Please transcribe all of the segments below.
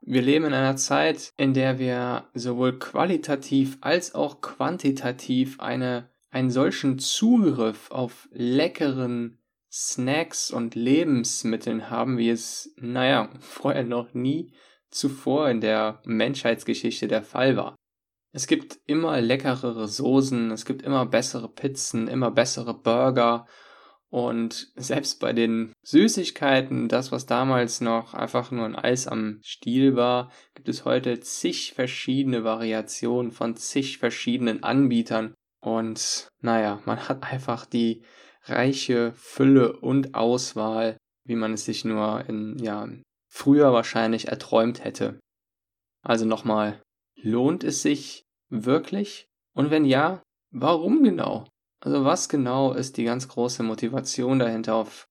wir leben in einer Zeit, in der wir sowohl qualitativ als auch quantitativ eine, einen solchen Zugriff auf leckeren Snacks und Lebensmitteln haben, wie es, naja, vorher noch nie zuvor in der Menschheitsgeschichte der Fall war. Es gibt immer leckerere Soßen, es gibt immer bessere Pizzen, immer bessere Burger und selbst bei den Süßigkeiten, das was damals noch einfach nur ein Eis am Stiel war, gibt es heute zig verschiedene Variationen von zig verschiedenen Anbietern. Und naja, man hat einfach die reiche Fülle und Auswahl, wie man es sich nur in, ja, früher wahrscheinlich erträumt hätte. Also nochmal, lohnt es sich wirklich? Und wenn ja, warum genau? Also was genau ist die ganz große Motivation dahinter, auf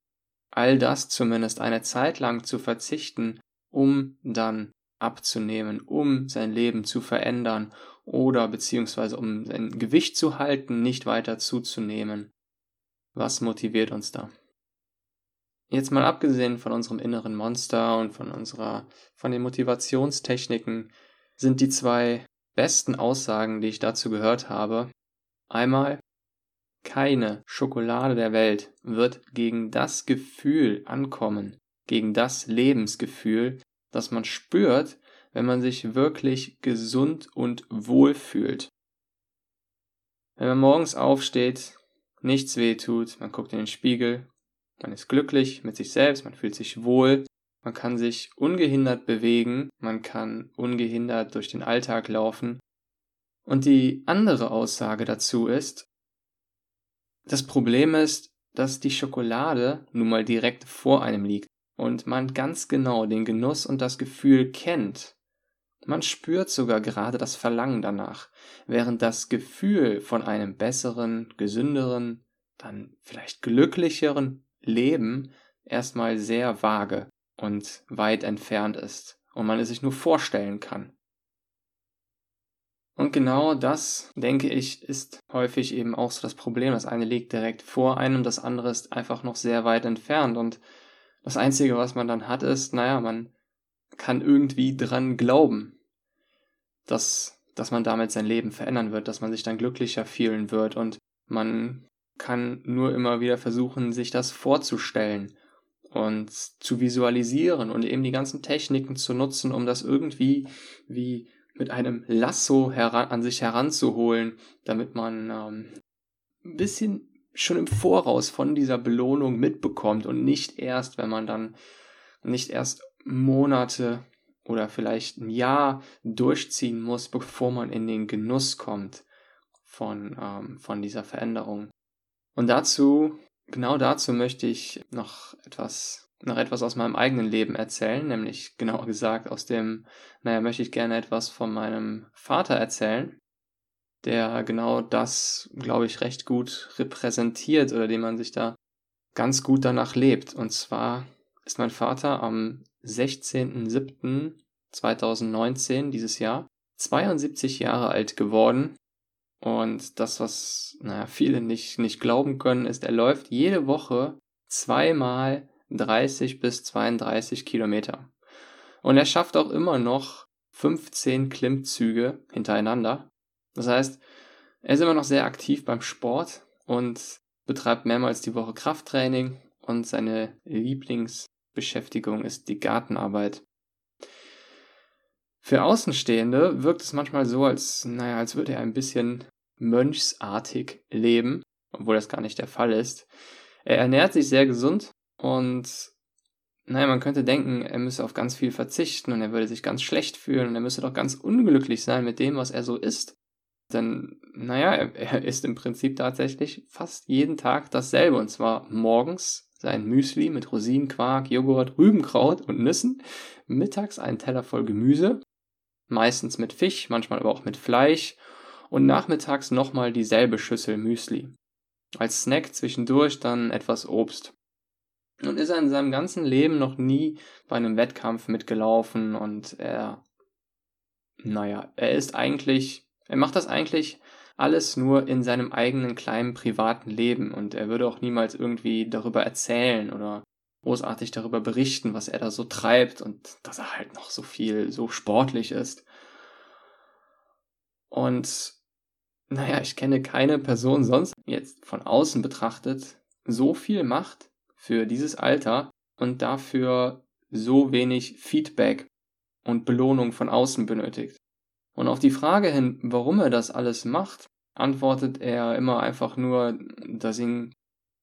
all das zumindest eine Zeit lang zu verzichten, um dann abzunehmen, um sein Leben zu verändern oder beziehungsweise um sein Gewicht zu halten, nicht weiter zuzunehmen. Was motiviert uns da? Jetzt mal abgesehen von unserem inneren Monster und von unserer, von den Motivationstechniken, sind die zwei besten Aussagen, die ich dazu gehört habe, einmal keine Schokolade der Welt wird gegen das Gefühl ankommen, gegen das Lebensgefühl, das man spürt, wenn man sich wirklich gesund und wohl fühlt. Wenn man morgens aufsteht, nichts weh tut, man guckt in den Spiegel, man ist glücklich mit sich selbst, man fühlt sich wohl, man kann sich ungehindert bewegen, man kann ungehindert durch den Alltag laufen. Und die andere Aussage dazu ist, das Problem ist, dass die Schokolade nun mal direkt vor einem liegt und man ganz genau den Genuss und das Gefühl kennt. Man spürt sogar gerade das Verlangen danach, während das Gefühl von einem besseren, gesünderen, dann vielleicht glücklicheren Leben erstmal sehr vage und weit entfernt ist und man es sich nur vorstellen kann. Und genau das, denke ich, ist häufig eben auch so das Problem. Das eine liegt direkt vor einem, das andere ist einfach noch sehr weit entfernt. Und das Einzige, was man dann hat, ist, naja, man kann irgendwie dran glauben, dass, dass man damit sein Leben verändern wird, dass man sich dann glücklicher fühlen wird. Und man kann nur immer wieder versuchen, sich das vorzustellen und zu visualisieren und eben die ganzen Techniken zu nutzen, um das irgendwie wie mit einem Lasso heran, an sich heranzuholen, damit man ähm, ein bisschen schon im Voraus von dieser Belohnung mitbekommt und nicht erst, wenn man dann nicht erst Monate oder vielleicht ein Jahr durchziehen muss, bevor man in den Genuss kommt von, ähm, von dieser Veränderung. Und dazu, genau dazu möchte ich noch etwas noch etwas aus meinem eigenen Leben erzählen, nämlich genauer gesagt aus dem, naja, möchte ich gerne etwas von meinem Vater erzählen, der genau das, glaube ich, recht gut repräsentiert oder dem man sich da ganz gut danach lebt. Und zwar ist mein Vater am 16.07.2019 dieses Jahr 72 Jahre alt geworden. Und das, was naja, viele nicht, nicht glauben können, ist, er läuft jede Woche zweimal 30 bis 32 Kilometer. Und er schafft auch immer noch 15 Klimmzüge hintereinander. Das heißt, er ist immer noch sehr aktiv beim Sport und betreibt mehrmals die Woche Krafttraining und seine Lieblingsbeschäftigung ist die Gartenarbeit. Für Außenstehende wirkt es manchmal so, als, naja, als würde er ein bisschen mönchsartig leben, obwohl das gar nicht der Fall ist. Er ernährt sich sehr gesund, und naja, man könnte denken, er müsse auf ganz viel verzichten und er würde sich ganz schlecht fühlen und er müsse doch ganz unglücklich sein mit dem, was er so isst. Denn, naja, er, er isst im Prinzip tatsächlich fast jeden Tag dasselbe und zwar morgens sein Müsli mit Rosinen, Quark, Joghurt, Rübenkraut und Nüssen, mittags einen Teller voll Gemüse, meistens mit Fisch, manchmal aber auch mit Fleisch und nachmittags nochmal dieselbe Schüssel Müsli. Als Snack zwischendurch dann etwas Obst. Nun ist er in seinem ganzen Leben noch nie bei einem Wettkampf mitgelaufen und er, naja, er ist eigentlich, er macht das eigentlich alles nur in seinem eigenen kleinen privaten Leben und er würde auch niemals irgendwie darüber erzählen oder großartig darüber berichten, was er da so treibt und dass er halt noch so viel, so sportlich ist. Und naja, ich kenne keine Person sonst jetzt von außen betrachtet so viel macht für dieses Alter und dafür so wenig Feedback und Belohnung von außen benötigt. Und auf die Frage hin, warum er das alles macht, antwortet er immer einfach nur, dass ihn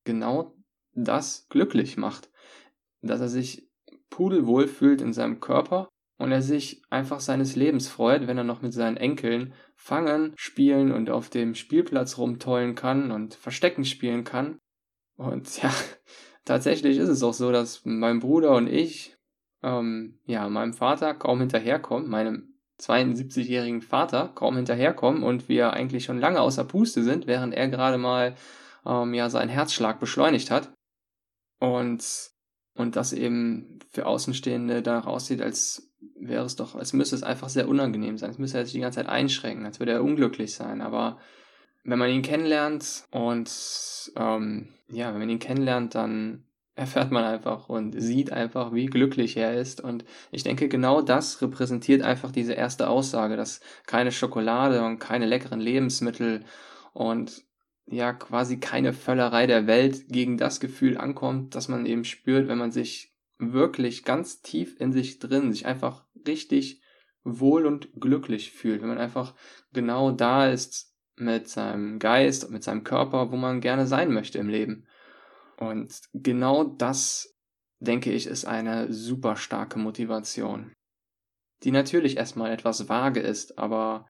genau das glücklich macht. Dass er sich pudelwohl fühlt in seinem Körper und er sich einfach seines Lebens freut, wenn er noch mit seinen Enkeln fangen, spielen und auf dem Spielplatz rumtollen kann und Verstecken spielen kann. Und ja, tatsächlich ist es auch so, dass mein Bruder und ich, ähm, ja, meinem Vater kaum hinterherkommen, meinem 72-jährigen Vater kaum hinterherkommen und wir eigentlich schon lange außer Puste sind, während er gerade mal ähm, ja seinen Herzschlag beschleunigt hat. Und, und das eben für Außenstehende danach aussieht, als wäre es doch, als müsste es einfach sehr unangenehm sein. Es müsste er sich die ganze Zeit einschränken, als würde er unglücklich sein. Aber wenn man ihn kennenlernt und ähm, ja, wenn man ihn kennenlernt, dann erfährt man einfach und sieht einfach, wie glücklich er ist. Und ich denke, genau das repräsentiert einfach diese erste Aussage, dass keine Schokolade und keine leckeren Lebensmittel und ja quasi keine Völlerei der Welt gegen das Gefühl ankommt, dass man eben spürt, wenn man sich wirklich ganz tief in sich drin, sich einfach richtig wohl und glücklich fühlt, wenn man einfach genau da ist mit seinem Geist, mit seinem Körper, wo man gerne sein möchte im Leben. Und genau das, denke ich, ist eine super starke Motivation. Die natürlich erstmal etwas vage ist, aber,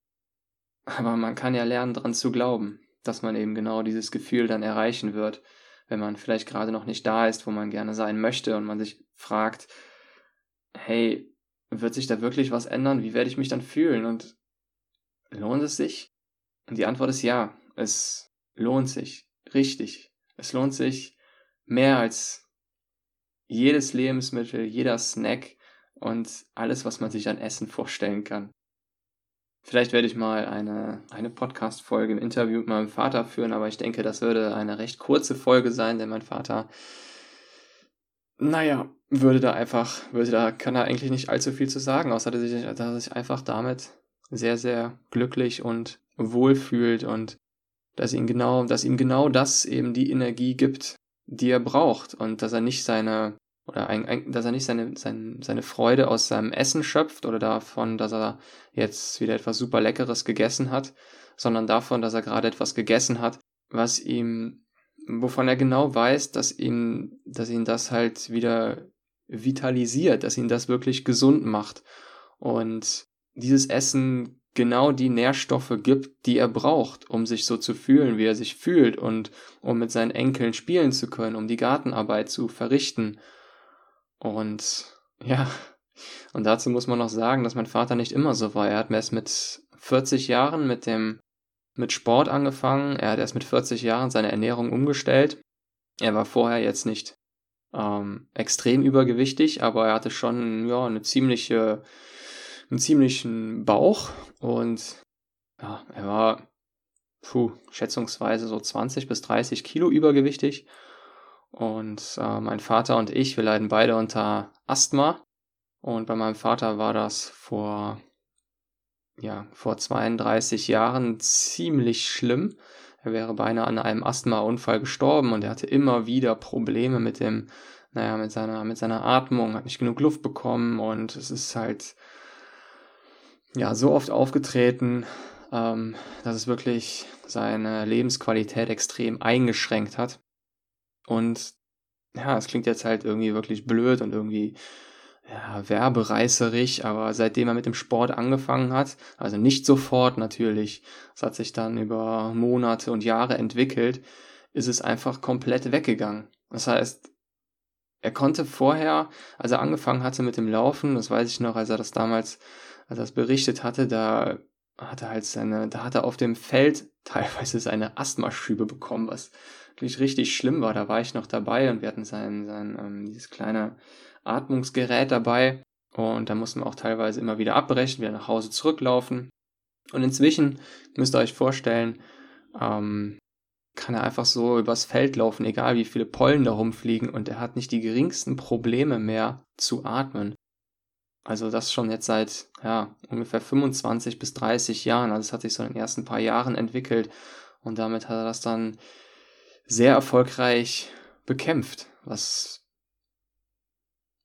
aber man kann ja lernen, daran zu glauben, dass man eben genau dieses Gefühl dann erreichen wird, wenn man vielleicht gerade noch nicht da ist, wo man gerne sein möchte und man sich fragt, hey, wird sich da wirklich was ändern? Wie werde ich mich dann fühlen? Und lohnt es sich? Und die Antwort ist ja, es lohnt sich. Richtig. Es lohnt sich, mehr als jedes Lebensmittel, jeder Snack und alles, was man sich an Essen vorstellen kann. Vielleicht werde ich mal eine, eine Podcast-Folge im Interview mit meinem Vater führen, aber ich denke, das würde eine recht kurze Folge sein, denn mein Vater, naja, würde da einfach, würde da, kann er eigentlich nicht allzu viel zu sagen, außer dass sich, dass sich einfach damit sehr, sehr glücklich und wohl fühlt und dass ihm genau, dass ihm genau das eben die Energie gibt, die er braucht und dass er nicht seine oder ein, ein, dass er nicht seine, seine, seine Freude aus seinem Essen schöpft oder davon, dass er jetzt wieder etwas super Leckeres gegessen hat, sondern davon, dass er gerade etwas gegessen hat, was ihm, wovon er genau weiß, dass ihn, dass ihn das halt wieder vitalisiert, dass ihn das wirklich gesund macht. Und dieses Essen genau die Nährstoffe gibt, die er braucht, um sich so zu fühlen, wie er sich fühlt und um mit seinen Enkeln spielen zu können, um die Gartenarbeit zu verrichten. Und ja, und dazu muss man noch sagen, dass mein Vater nicht immer so war. Er hat erst mit 40 Jahren mit dem mit Sport angefangen. Er hat erst mit 40 Jahren seine Ernährung umgestellt. Er war vorher jetzt nicht ähm, extrem übergewichtig, aber er hatte schon ja eine ziemliche einen ziemlichen Bauch und ja, er war puh, schätzungsweise so 20 bis 30 Kilo übergewichtig. Und äh, mein Vater und ich, wir leiden beide unter Asthma. Und bei meinem Vater war das vor, ja, vor 32 Jahren ziemlich schlimm. Er wäre beinahe an einem Asthmaunfall gestorben und er hatte immer wieder Probleme mit dem, naja, mit seiner, mit seiner Atmung, hat nicht genug Luft bekommen und es ist halt, ja, so oft aufgetreten, ähm, dass es wirklich seine Lebensqualität extrem eingeschränkt hat. Und ja, es klingt jetzt halt irgendwie wirklich blöd und irgendwie ja, werbereißerig, aber seitdem er mit dem Sport angefangen hat, also nicht sofort natürlich, es hat sich dann über Monate und Jahre entwickelt, ist es einfach komplett weggegangen. Das heißt, er konnte vorher, als er angefangen hatte mit dem Laufen, das weiß ich noch, als er das damals, als er das berichtet hatte, da hat er halt seine, da hat er auf dem Feld teilweise seine Asthmaschübe bekommen, was wirklich richtig schlimm war. Da war ich noch dabei und wir hatten sein, sein ähm, dieses kleine Atmungsgerät dabei und da mussten wir auch teilweise immer wieder abbrechen, wieder nach Hause zurücklaufen. Und inzwischen müsst ihr euch vorstellen, ähm, kann er einfach so übers Feld laufen, egal wie viele Pollen da rumfliegen und er hat nicht die geringsten Probleme mehr zu atmen. Also das schon jetzt seit ja, ungefähr 25 bis 30 Jahren. Also es hat sich so in den ersten paar Jahren entwickelt und damit hat er das dann sehr erfolgreich bekämpft, was,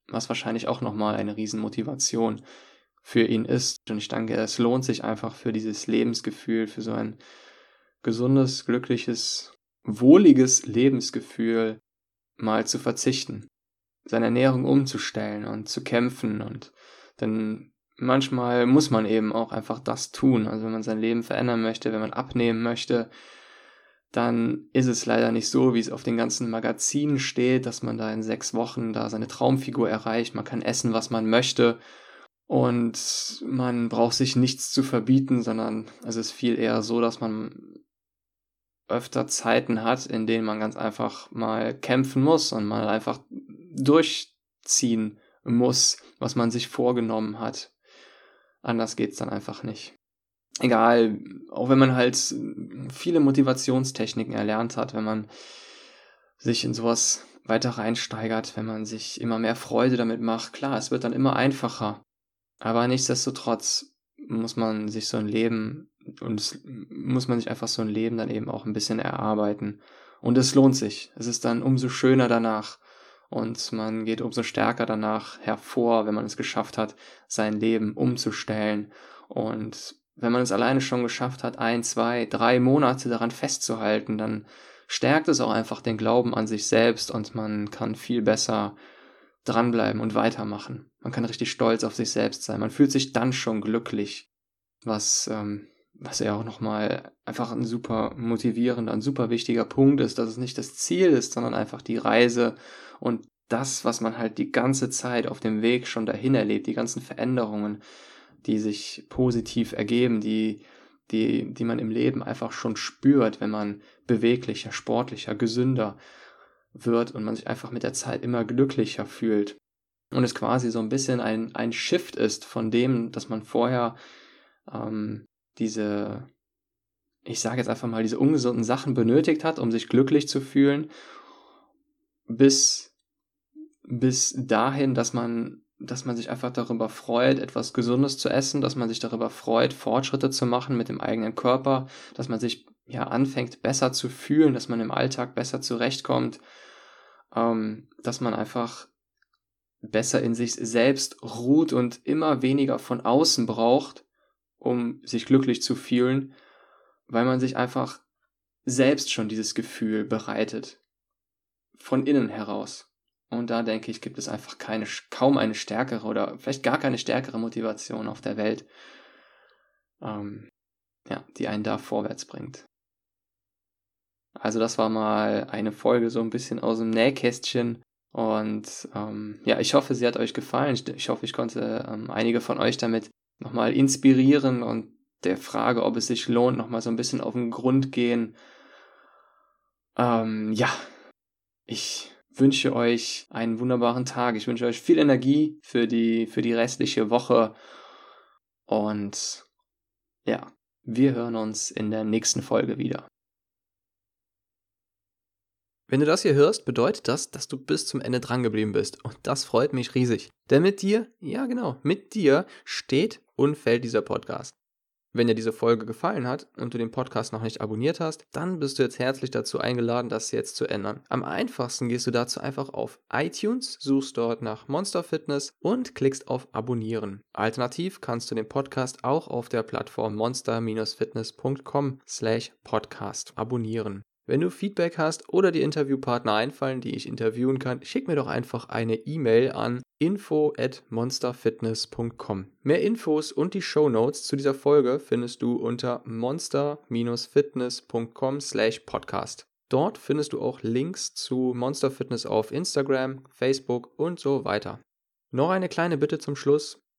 was wahrscheinlich auch nochmal eine Riesenmotivation für ihn ist. Und ich denke, es lohnt sich einfach für dieses Lebensgefühl, für so ein gesundes, glückliches, wohliges Lebensgefühl mal zu verzichten, seine Ernährung umzustellen und zu kämpfen und denn manchmal muss man eben auch einfach das tun. Also wenn man sein Leben verändern möchte, wenn man abnehmen möchte, dann ist es leider nicht so, wie es auf den ganzen Magazinen steht, dass man da in sechs Wochen da seine Traumfigur erreicht. Man kann essen, was man möchte und man braucht sich nichts zu verbieten, sondern es ist viel eher so, dass man öfter Zeiten hat, in denen man ganz einfach mal kämpfen muss und mal einfach durchziehen muss, was man sich vorgenommen hat. Anders geht's dann einfach nicht. Egal, auch wenn man halt viele Motivationstechniken erlernt hat, wenn man sich in sowas weiter reinsteigert, wenn man sich immer mehr Freude damit macht, klar, es wird dann immer einfacher. Aber nichtsdestotrotz muss man sich so ein Leben und es muss man sich einfach so ein Leben dann eben auch ein bisschen erarbeiten. Und es lohnt sich. Es ist dann umso schöner danach und man geht umso stärker danach hervor, wenn man es geschafft hat, sein Leben umzustellen. Und wenn man es alleine schon geschafft hat, ein, zwei, drei Monate daran festzuhalten, dann stärkt es auch einfach den Glauben an sich selbst und man kann viel besser dranbleiben und weitermachen. Man kann richtig stolz auf sich selbst sein. Man fühlt sich dann schon glücklich, was, ähm, was ja auch nochmal einfach ein super motivierender, ein super wichtiger Punkt ist, dass es nicht das Ziel ist, sondern einfach die Reise und das, was man halt die ganze Zeit auf dem Weg schon dahin erlebt, die ganzen Veränderungen, die sich positiv ergeben, die, die, die man im Leben einfach schon spürt, wenn man beweglicher, sportlicher, gesünder wird und man sich einfach mit der Zeit immer glücklicher fühlt. Und es quasi so ein bisschen ein, ein Shift ist von dem, dass man vorher ähm, diese, ich sage jetzt einfach mal, diese ungesunden Sachen benötigt hat, um sich glücklich zu fühlen, bis, bis dahin, dass man, dass man sich einfach darüber freut, etwas Gesundes zu essen, dass man sich darüber freut, Fortschritte zu machen mit dem eigenen Körper, dass man sich ja anfängt, besser zu fühlen, dass man im Alltag besser zurechtkommt, ähm, dass man einfach besser in sich selbst ruht und immer weniger von außen braucht, um sich glücklich zu fühlen, weil man sich einfach selbst schon dieses Gefühl bereitet. Von innen heraus. Und da denke ich, gibt es einfach keine, kaum eine stärkere oder vielleicht gar keine stärkere Motivation auf der Welt, ähm, ja, die einen da vorwärts bringt. Also das war mal eine Folge so ein bisschen aus dem Nähkästchen. Und ähm, ja, ich hoffe, sie hat euch gefallen. Ich, hoffe, ich konnte ähm, einige von euch damit nochmal inspirieren und der Frage, ob es sich lohnt, nochmal so ein bisschen auf den Grund gehen. Ähm, ja, ich wünsche euch einen wunderbaren Tag. Ich wünsche euch viel Energie für die, für die restliche Woche. Und ja, wir hören uns in der nächsten Folge wieder. Wenn du das hier hörst, bedeutet das, dass du bis zum Ende drangeblieben bist. Und das freut mich riesig. Denn mit dir, ja genau, mit dir steht und fällt dieser Podcast. Wenn dir diese Folge gefallen hat und du den Podcast noch nicht abonniert hast, dann bist du jetzt herzlich dazu eingeladen, das jetzt zu ändern. Am einfachsten gehst du dazu einfach auf iTunes, suchst dort nach Monster Fitness und klickst auf Abonnieren. Alternativ kannst du den Podcast auch auf der Plattform monster-fitness.com slash podcast abonnieren. Wenn du Feedback hast oder die Interviewpartner einfallen, die ich interviewen kann, schick mir doch einfach eine E-Mail an info at monsterfitness.com. Mehr Infos und die Show Notes zu dieser Folge findest du unter monster-fitness.com slash podcast. Dort findest du auch Links zu Monster Fitness auf Instagram, Facebook und so weiter. Noch eine kleine Bitte zum Schluss.